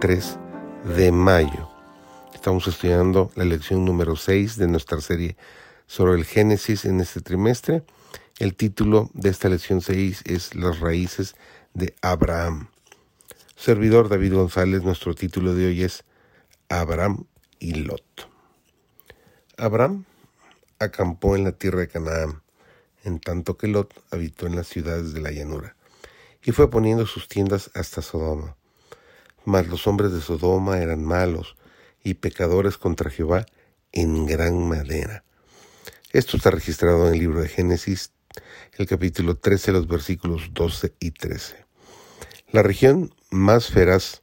3 de mayo. Estamos estudiando la lección número 6 de nuestra serie sobre el Génesis en este trimestre. El título de esta lección 6 es Las raíces de Abraham. Servidor David González, nuestro título de hoy es Abraham y Lot. Abraham acampó en la tierra de Canaán, en tanto que Lot habitó en las ciudades de la llanura, y fue poniendo sus tiendas hasta Sodoma. Mas los hombres de Sodoma eran malos y pecadores contra Jehová en gran manera. Esto está registrado en el libro de Génesis, el capítulo 13, los versículos 12 y 13. La región más feraz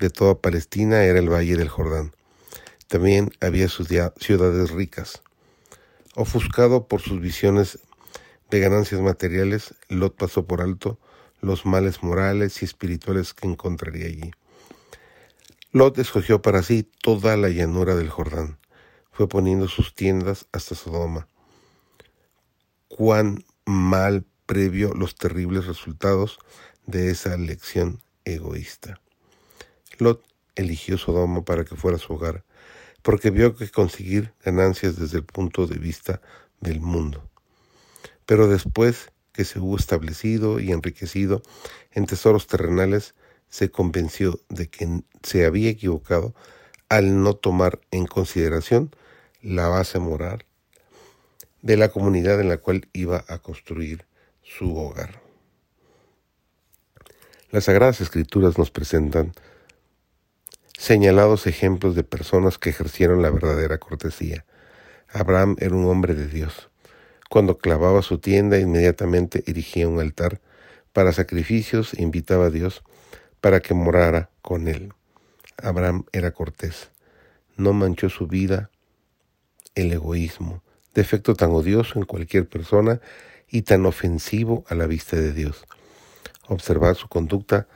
de toda Palestina era el valle del Jordán. También había ciudades ricas. Ofuscado por sus visiones de ganancias materiales, Lot pasó por alto los males morales y espirituales que encontraría allí. Lot escogió para sí toda la llanura del Jordán. Fue poniendo sus tiendas hasta Sodoma. Cuán mal previo los terribles resultados de esa elección egoísta. Lot eligió Sodoma para que fuera su hogar, porque vio que conseguir ganancias desde el punto de vista del mundo. Pero después que se hubo establecido y enriquecido en tesoros terrenales, se convenció de que se había equivocado al no tomar en consideración la base moral de la comunidad en la cual iba a construir su hogar. Las Sagradas Escrituras nos presentan señalados ejemplos de personas que ejercieron la verdadera cortesía. Abraham era un hombre de Dios. Cuando clavaba su tienda, inmediatamente erigía un altar para sacrificios e invitaba a Dios para que morara con él. Abraham era cortés, no manchó su vida el egoísmo, defecto tan odioso en cualquier persona y tan ofensivo a la vista de Dios. Observar su conducta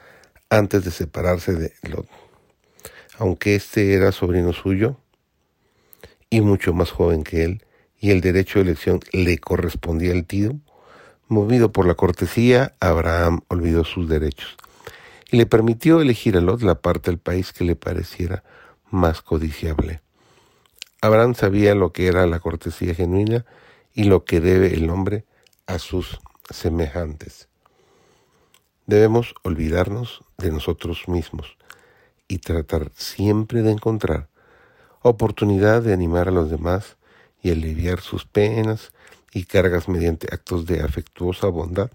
antes de separarse de Lot. Aunque éste era sobrino suyo y mucho más joven que él, y el derecho de elección le correspondía al tío, movido por la cortesía, Abraham olvidó sus derechos y le permitió elegir a Lot la parte del país que le pareciera más codiciable. Abraham sabía lo que era la cortesía genuina y lo que debe el hombre a sus semejantes. Debemos olvidarnos de nosotros mismos y tratar siempre de encontrar oportunidad de animar a los demás y aliviar sus penas y cargas mediante actos de afectuosa bondad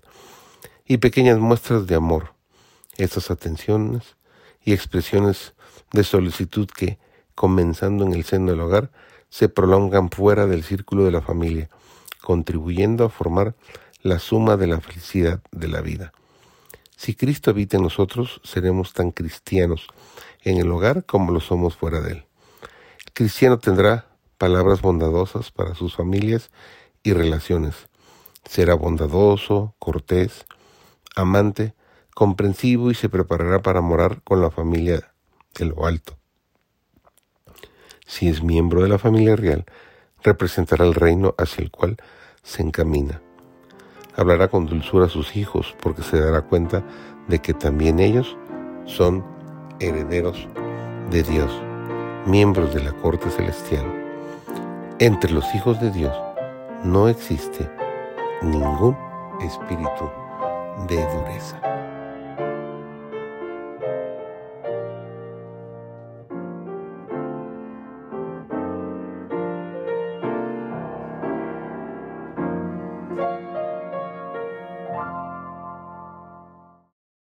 y pequeñas muestras de amor estas atenciones y expresiones de solicitud que, comenzando en el seno del hogar, se prolongan fuera del círculo de la familia, contribuyendo a formar la suma de la felicidad de la vida. Si Cristo habita en nosotros, seremos tan cristianos en el hogar como lo somos fuera de él. El cristiano tendrá palabras bondadosas para sus familias y relaciones. Será bondadoso, cortés, amante, comprensivo y se preparará para morar con la familia de lo alto. Si es miembro de la familia real, representará el reino hacia el cual se encamina. Hablará con dulzura a sus hijos porque se dará cuenta de que también ellos son herederos de Dios, miembros de la corte celestial. Entre los hijos de Dios no existe ningún espíritu de dureza.